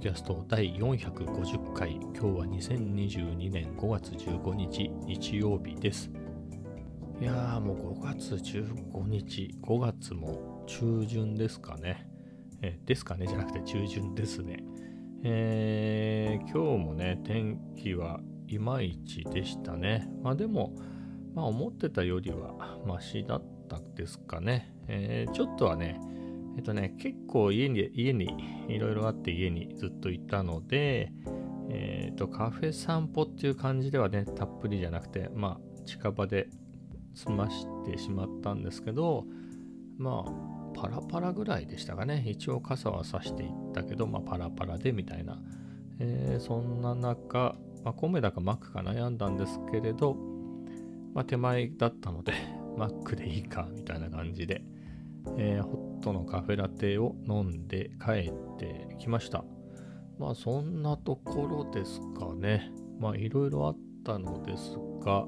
キャスト第450回、今日は2022年5月15日日曜日です。いやーもう5月15日、5月も中旬ですかね。えですかね？じゃなくて中旬ですね。えー、今日もね、天気はいまいちでしたね。まあでも、まあ思ってたよりはマシだったですかね。えー、ちょっとはね、えっとね、結構家に、家に、いろいろあって家にずっといたので、えっ、と、カフェ散歩っていう感じではね、たっぷりじゃなくて、まあ、近場で済ましてしまったんですけど、まあ、パラパラぐらいでしたかね。一応傘はさしていったけど、まあ、パラパラでみたいな。えー、そんな中、まあ、米だかマックか悩んだんですけれど、まあ、手前だったので、マックでいいか、みたいな感じで、えー、ホットのカフェラテを飲んで帰ってきました。まあそんなところですかね。まあいろいろあったのですが、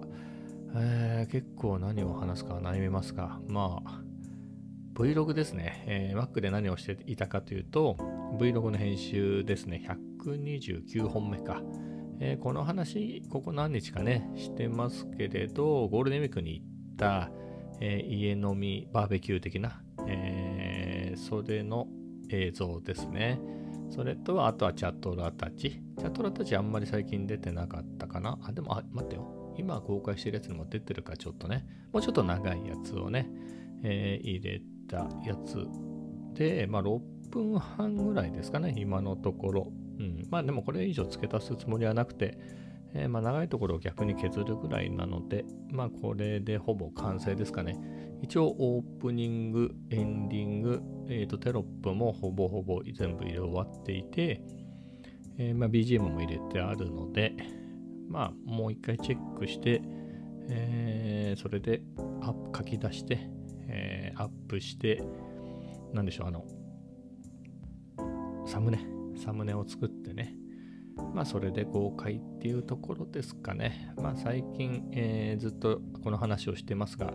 えー、結構何を話すか悩みますが、まあ Vlog ですね、えー、Mac で何をしていたかというと、Vlog の編集ですね、129本目か。えー、この話、ここ何日かね、してますけれど、ゴールデンウィークに行った、えー、家飲みバーベキュー的な、それの映像ですね。それと、あとはチャトラたち。チャトラたちあんまり最近出てなかったかな。あ、でも、あ、待ってよ。今公開してるやつにも出てるかちょっとね。もうちょっと長いやつをね、えー、入れたやつで、まあ6分半ぐらいですかね、今のところ。うん。まあでもこれ以上付け足すつもりはなくて、えー、まあ長いところを逆に削るぐらいなので、まあこれでほぼ完成ですかね。一応オープニング、エンディング、えー、とテロップもほぼほぼ全部入れ終わっていて、えー、まあ、BGM も入れてあるので、まあもう一回チェックして、えー、それでアップ書き出して、えアップして、なんでしょう、あの、サムネ、サムネを作ってね、まあ、それで公開っていうところですかね。まあ、最近、えー、ずっとこの話をしてますが、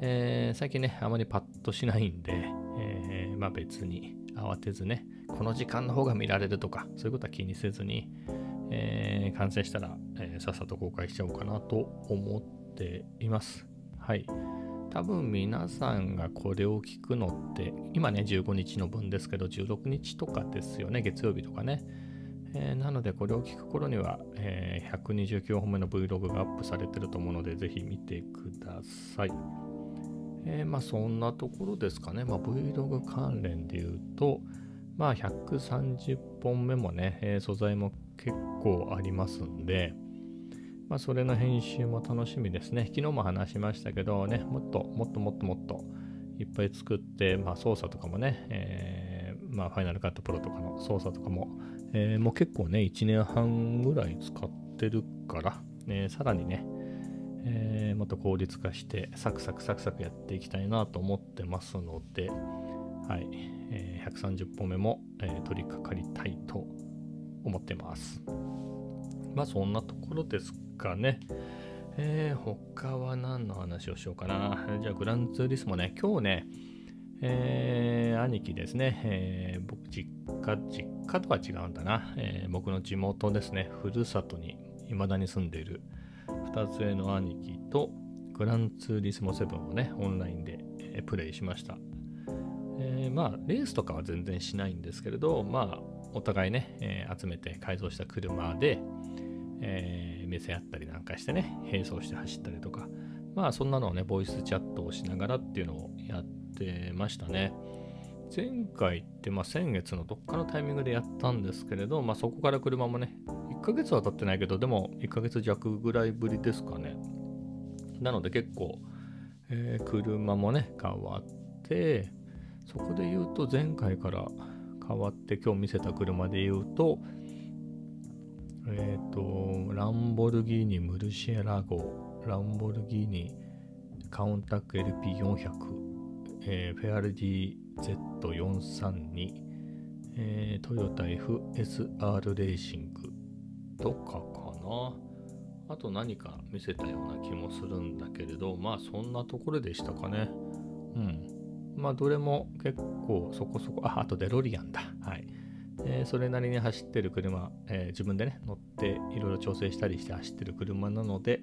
えー、最近ね、あまりパッとしないんで、えー、まあ別に慌てずね、この時間の方が見られるとか、そういうことは気にせずに、えー、完成したら、え、さっさと公開しちゃおうかなと思っています。はい。多分皆さんがこれを聞くのって、今ね、15日の分ですけど、16日とかですよね、月曜日とかね。えー、なので、これを聞く頃には、えー、129本目の Vlog がアップされてると思うので、ぜひ見てください。えー、まあ、そんなところですかね。まあ、Vlog 関連で言うと、まあ、130本目もね、え素材も結構ありますんで、まあ、それの編集も楽しみですね。昨日も話しましたけどね、もっともっともっともっといっぱい作って、まあ、操作とかもね、えー、まあ、ファイナルカットプロとかの操作とかもえー、もう結構ね、1年半ぐらい使ってるから、えー、さらにね、えー、もっと効率化してサクサクサクサクやっていきたいなと思ってますので、はい、えー、130本目も、えー、取り掛かりたいと思ってます。まあそんなところですかね。えー、他は何の話をしようかな。じゃあグランツーリスモね、今日ね、えー、兄貴ですね、えー、僕実家、実家とは違うんだな、えー、僕の地元ですね、ふるさとに未だに住んでいる2つ上の兄貴とグランツーリスモ7をね、オンラインで、え、プレイしました。えー、まあ、レースとかは全然しないんですけれど、まあ、お互いね、えー、集めて改造した車で、えー、目線あったりなんかしてね、並走して走ったりとか、まあ、そんなのをね、ボイスチャットをしながらっていうのをやってましたね。前回って、まあ、先月のどっかのタイミングでやったんですけれど、まあ、そこから車もね、1ヶ月は経ってないけど、でも1ヶ月弱ぐらいぶりですかね。なので結構、えー、車もね、変わって、そこで言うと前回から変わって今日見せた車で言うと、えっ、ー、と、ランボルギーニムルシェラ号、ランボルギーニカウンタック LP400、えー、フェアルディ Z Z432、えー、トヨタ FSR レーシングとかかな。あと何か見せたような気もするんだけれど、まあそんなところでしたかね。うん。まあどれも結構そこそこ、あ、あとデロリアンだ。はい。えー、それなりに走ってる車、えー、自分でね乗っていろいろ調整したりして走ってる車なので、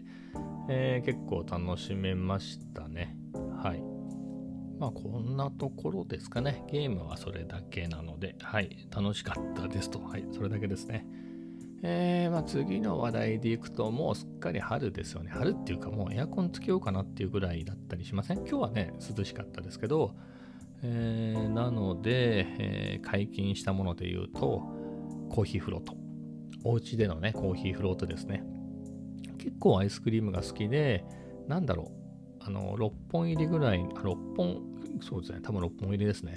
えー、結構楽しめましたねはいまあこんなところですかね。ゲームはそれだけなので。はい。楽しかったですと。はい。それだけですね。えー、まあ、次の話題でいくと、もうすっかり春ですよね。春っていうか、もうエアコンつけようかなっていうぐらいだったりしません？今日はね、涼しかったですけど、えー、なので、えー、解禁したもので言うと、コーヒーフロート。お家でのね、コーヒーフロートですね。結構アイスクリームが好きで、なんだろう、あの、6本入りぐらい、6本、そうですね、多分6本入りですね。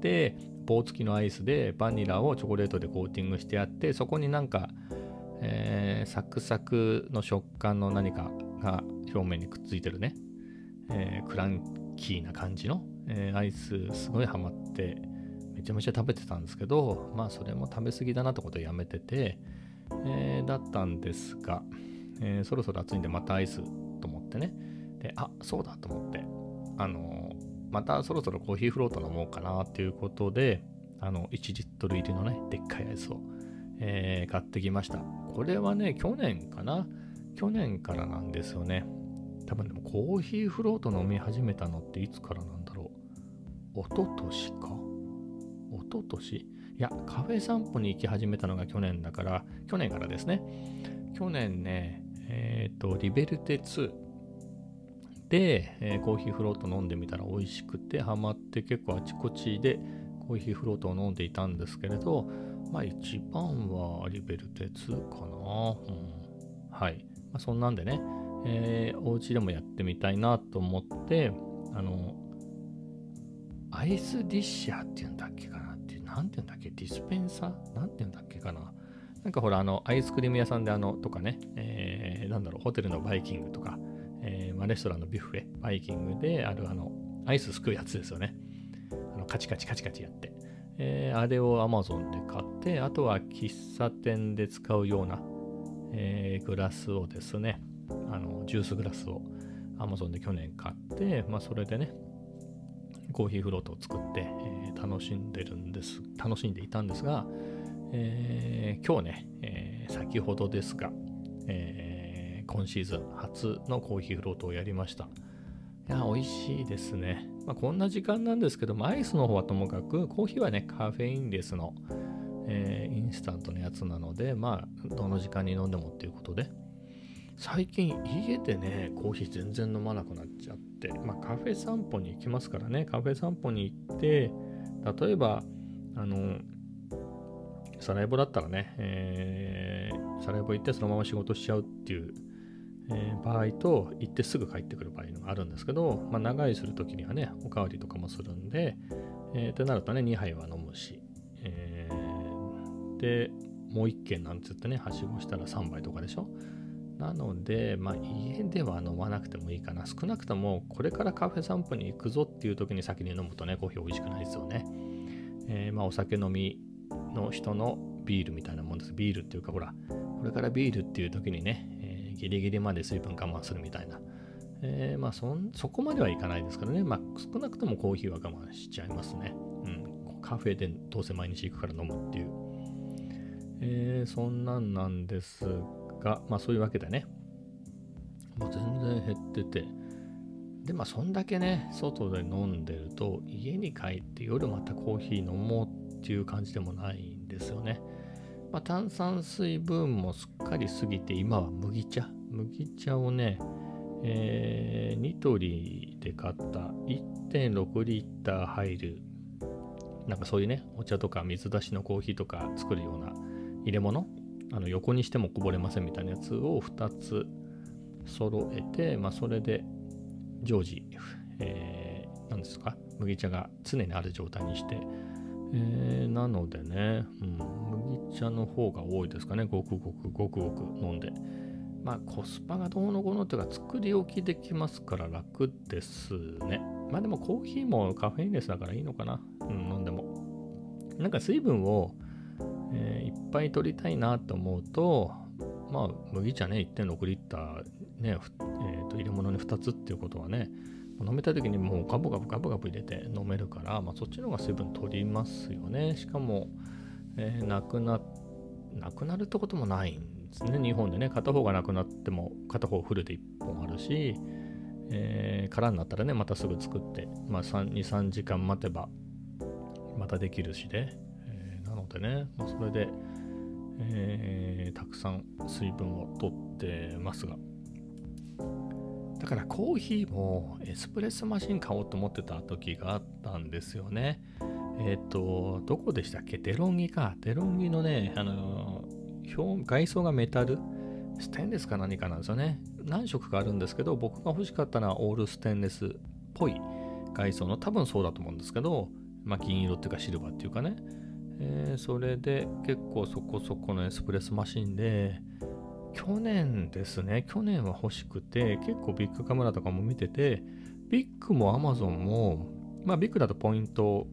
で、棒付きのアイスでバニラをチョコレートでコーティングしてあって、そこになんか、えー、サクサクの食感の何かが表面にくっついてるね、えー、クランキーな感じのえー、アイスすごいハマってめちゃめちゃ食べてたんですけどまあそれも食べ過ぎだなってことでやめてて、えー、だったんですが、え、そろそろ暑いんでまたアイスと思ってね。であそうだと思ってあのまたそろそろコーヒーフロート飲もうかなっていうことであの1リットル入りのねでっかいアイスを、え買ってきました。これはね去年かな？去年からなんですよね。多分でもコーヒーフロート飲み始めたのっていつからなんだろう？一昨年か？一昨年？いや、カフェ散歩に行き始めたのが去年だから、去年からですね。去年ね、えっ、ー、と、リベルテ2で、えー、コーヒーフロート飲んでみたら美味しくて、ハマって結構あちこちでコーヒーフロートを飲んでいたんですけれど、まあ一番はアリベルテ2かな。うん、はい。まあ、そんなんでね、えー、お家でもやってみたいなと思って、あの、アイスディッシャーっていうんだっけかなっていう、なんていうんだっけ？ディスペンサー？なんていうんだっけかな？なんかほら、あの、アイスクリーム屋さんであの、とかね、えー、なんだろう、ホテルのバイキングとか、まあ、レストランのビュッフェ、バイキングであるあの、アイスすくうやつですよね。あのカチカチカチカチやって。えー、あれを Amazon で買って、あとは喫茶店で使うような、えー、グラスをですね、あのジュースグラスを Amazon で去年買って、まあ、それでね、コーヒーフロートを作って、えー、楽しんでるんです、楽しんでいたんですが、えー、今日ね、え、先ほどですが、今シーズン初のコーヒーフロートをやりました。いや、美味しいですね。まあ、こんな時間なんですけども、アイスの方はともかく、コーヒーはね、カフェインレスの、えインスタントのやつなので、まあ、どの時間に飲んでもっていうことで、最近家でね、コーヒー全然飲まなくなっちゃって、まあカフェ散歩に行きますからね、カフェ散歩に行って、例えば、あの、サラエボだったらね、えー、サラエボ行ってそのまま仕事しちゃうっていう、えー、場合と、行ってすぐ帰ってくる場合があるんですけど、まあ長居するときにはね、おかわりとかもするんで、えー、ってなるとね、2杯は飲むし、えー、で、もう1軒なんつってね、はしごしたら3杯とかでしょ？なので、まあ、家では飲まなくてもいいかな。少なくとも、これからカフェ散歩に行くぞっていう時に先に飲むとね、コーヒー美味しくないですよね。えー、まあ、お酒飲みの人のビールみたいなもんです。ビールっていうか、ほら、これからビールっていう時にね、ギリギリまで水分我慢するみたいな。えー、まあそ、そこまではいかないですからね。まあ、少なくともコーヒーは我慢しちゃいますね。うん。カフェでどうせ毎日行くから飲むっていう。えー、そんなんなんですが、まあそういうわけでね、もう全然減ってて、で、まあそんだけね、外で飲んでると、家に帰って夜またコーヒー飲もうっていう感じでもないんですよね。まあ、炭酸水分もすっかり過ぎて、今は麦茶。麦茶をね、えー、ニトリで買った。1.6リッター入る、なんかそういうね、お茶とか水出しのコーヒーとか作るような入れ物。あの横にしてもこぼれませんみたいなやつを2つ揃えて、まあ、それで常時、えー、何ですか？麦茶が常にある状態にして、えー、なのでね、うん、麦茶の方が多いですかね。ごくごくごくごく飲んで。まあコスパがどうのこうのっていうか作り置きできますから楽ですね。まあでもコーヒーもカフェインレスだからいいのかな、うん、飲んでも。なんか水分をえー、いっぱい取りたいなと思うと、まあ、麦茶ね、1.6リッター、ね、えー、と入れ物に2つっていうことはね、飲めた時にもうガブガブガブガブ入れて飲めるから、まあ、そっちの方が水分取りますよね。しかも、えー、なくな、なくなるってこともないんですね。日本でね、片方がなくなっても片方フルで1本あるし、えー、空になったらね、またすぐ作って、まあ、2、3時間待てば、またできるしで、えー、なのでね、まあ、それで、えー、たくさん水分をとってますが、だからコーヒーもエスプレッソマシン買おうと思ってた時があったんですよね。えっ、ー、と、どこでしたっけ？デロンギか。デロンギのね、あの、表外装がメタル？ステンレスか何かなんですよね。何色かあるんですけど、僕が欲しかったのはオールステンレスっぽい外装の、多分そうだと思うんですけど、まあ、銀色っていうかシルバーっていうかね。えー、それで結構そこそこのエスプレッソマシンで、去年ですね、去年は欲しくて、結構ビッグカメラとかも見てて、ビッグもアマゾンも、まあビッグだとポイント、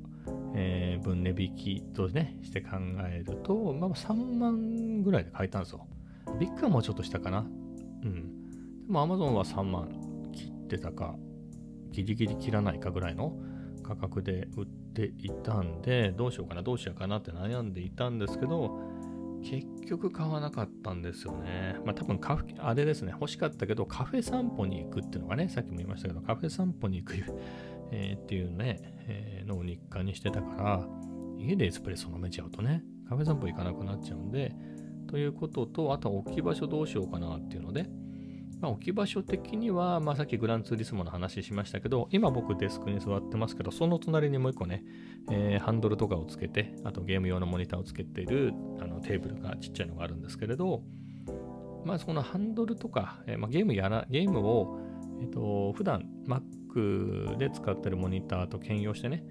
えー、分値引きとね、して考えると、まあ3万ぐらいで買えたんですよ。ビッグはもうちょっとしたかな。うん。でもアマゾンは3万切ってたか、ギリギリ切らないかぐらいの価格で売っていたんで、どうしようかな、どうしようかなって悩んでいたんですけど、結局買わなかったんですよね。まあ多分カフあれですね、欲しかったけどカフェ散歩に行くっていうのがね、さっきも言いましたけど、カフェ散歩に行く、えー、っていうね、えー、のを日課にしてたから、家でエスプレッソ飲めちゃうとね、カフェ散歩行かなくなっちゃうんで、ということと、あと置き場所どうしようかなっていうので、まあ、置き場所的には、まあ、さっきグランツーリスモの話しましたけど、今僕デスクに座ってますけど、その隣にもう一個ね、えー、ハンドルとかをつけて、あとゲーム用のモニターをつけているあのテーブルがちっちゃいのがあるんですけれど、まあ、そのハンドルとか、えー、まあ、ゲームやら、ゲームを、えっ、ー、と、普段 Mac で使ってるモニターと兼用してね、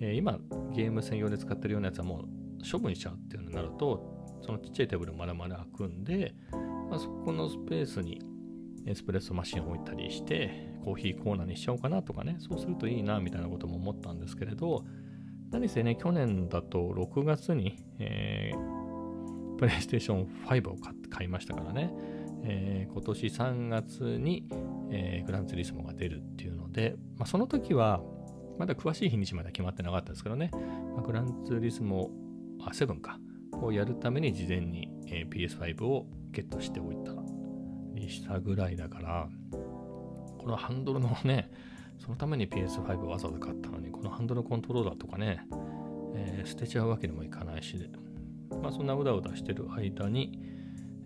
え今ゲーム専用で使ってるようなやつはもう処分しちゃうっていうのになると、そのちっちゃいテーブルまだまだ開くんで、まあ、そこのスペースにエスプレッソマシンを置いたりして、コーヒーコーナーにしちゃおうかなとかね、そうするといいなみたいなことも思ったんですけれど、何せね、去年だと6月に、えー、プレイステーション5を買いましたからね、えー、今年3月に、えー、グランツリスモが出るっていうので、まあ、その時は、まだ詳しい日にちまで決まってなかったですけどね、まあ、グランツリスモ、あ、7か、をやるために事前に、えー、PS5 をゲットしておいたにしたぐらいだから、このハンドルのね、そのために PS5 わざわざ買ったのに、このハンドルコントローラーとかね、えー、捨てちゃうわけにもいかないしで、まあそんなうだうだしてる間に、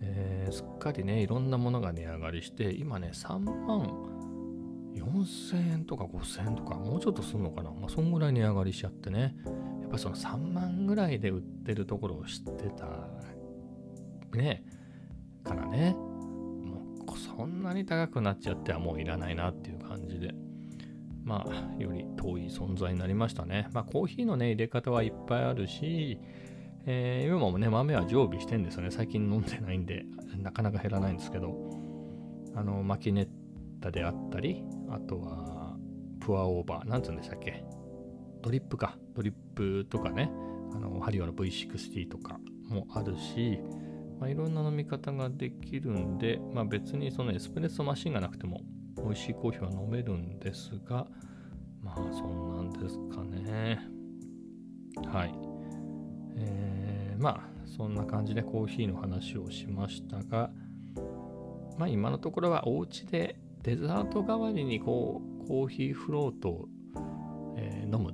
えー、すっかりね、いろんなものが値上がりして、今ね、3万4000円とか5000円とか、もうちょっとするのかな。まあそんぐらい値上がりしちゃってね、やっぱその3万ぐらいで売ってるところを知ってた、ね、からね、そんなに高くなっちゃってはもういらないなっていう感じで、まあ、より遠い存在になりましたね。まあ、コーヒーのね、入れ方はいっぱいあるし、えー、今もね、豆は常備してんですよね。最近飲んでないんで、なかなか減らないんですけど、あの、マキネッタであったり、あとは、プアオーバー、なんつうんでしたっけ？ドリップか。ドリップとかね、あの、ハリオの V60 とかもあるし、まあ、いろんな飲み方ができるんで、まあ、別にそのエスプレッソマシンがなくても美味しいコーヒーは飲めるんですが、まあそんなんですかね。はい。えー、まあそんな感じでコーヒーの話をしましたが、まあ今のところはお家でデザート代わりにこうコーヒーフロートを、えー、飲む、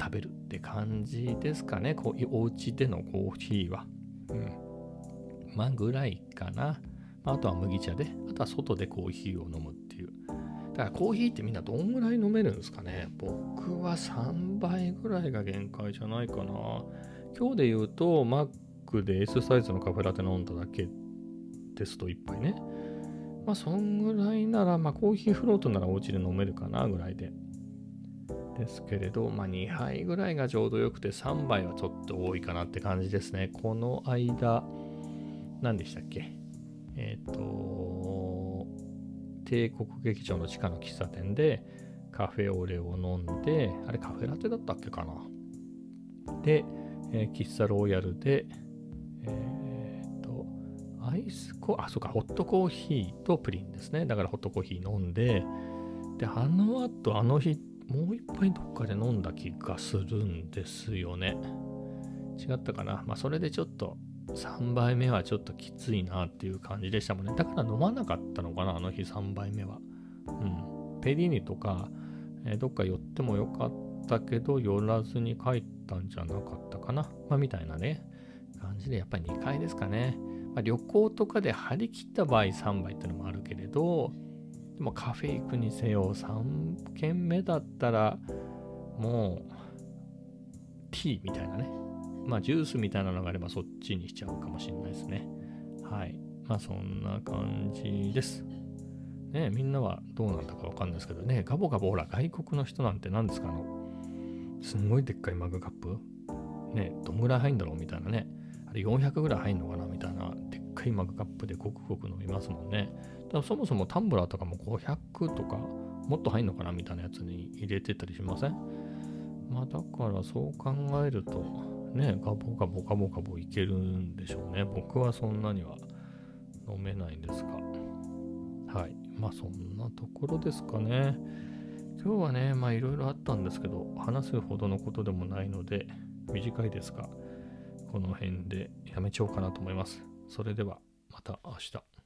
食べるって感じですかね。こうお家でのコーヒーは。うんまあぐらいかな。あとは麦茶で、あとは外でコーヒーを飲むっていう。だからコーヒーってみんなどんぐらい飲めるんですかね僕は3倍ぐらいが限界じゃないかな。今日で言うと、マックで S サイズのカフェラテ飲んだだけですと1杯ね。まあそんぐらいなら、まあコーヒーフロートならお家で飲めるかなぐらいで。ですけれど、まあ2杯ぐらいがちょうどよくて3杯はちょっと多いかなって感じですね。この間、何でしたっけ？えっ、ー、と、帝国劇場の地下の喫茶店でカフェオレを飲んで、あれカフェラテだったっけかな？で、えー、喫茶ロイヤルで、えっ、ー、と、アイスコあ、そうか、ホットコーヒーとプリンですね。だからホットコーヒー飲んで、で、あの後、あの日、もう一杯どっかで飲んだ気がするんですよね。違ったかな？まあ、それでちょっと3杯目はちょっときついなっていう感じでしたもんね。だから飲まなかったのかな、あの日3杯目は。うん。ペリーニとか、えー、どっか寄ってもよかったけど、寄らずに帰ったんじゃなかったかな。まあ、みたいなね、感じで、やっぱり2回ですかね。まあ、旅行とかで張り切った場合3杯ってのもあるけれど、でもカフェ行くにせよ3軒目だったら、もう、ティーみたいなね。まあ、ジュースみたいなのがあればそっちにしちゃうかもしれないですね。はい。まあ、そんな感じです。ねみんなはどうなんだかわかんないですけどね、ガボガボほら、外国の人なんて何ですかあの、すんごいでっかいマグカップねどんぐらい入るんだろうみたいなね。あれ400ぐらい入んのかな？みたいな、でっかいマグカップでごくごく飲みますもんね。だからそもそもタンブラーとかも500とか、もっと入んのかな？みたいなやつに入れてたりしません？まあだからそう考えると、ね、ガボガボガボガボいけるんでしょうね。僕はそんなには飲めないんですが。はい。まあそんなところですかね。今日はね、まあいろいろあったんですけど、話すほどのことでもないので、短いですが、この辺でやめちゃおうかなと思います。それではまた明日。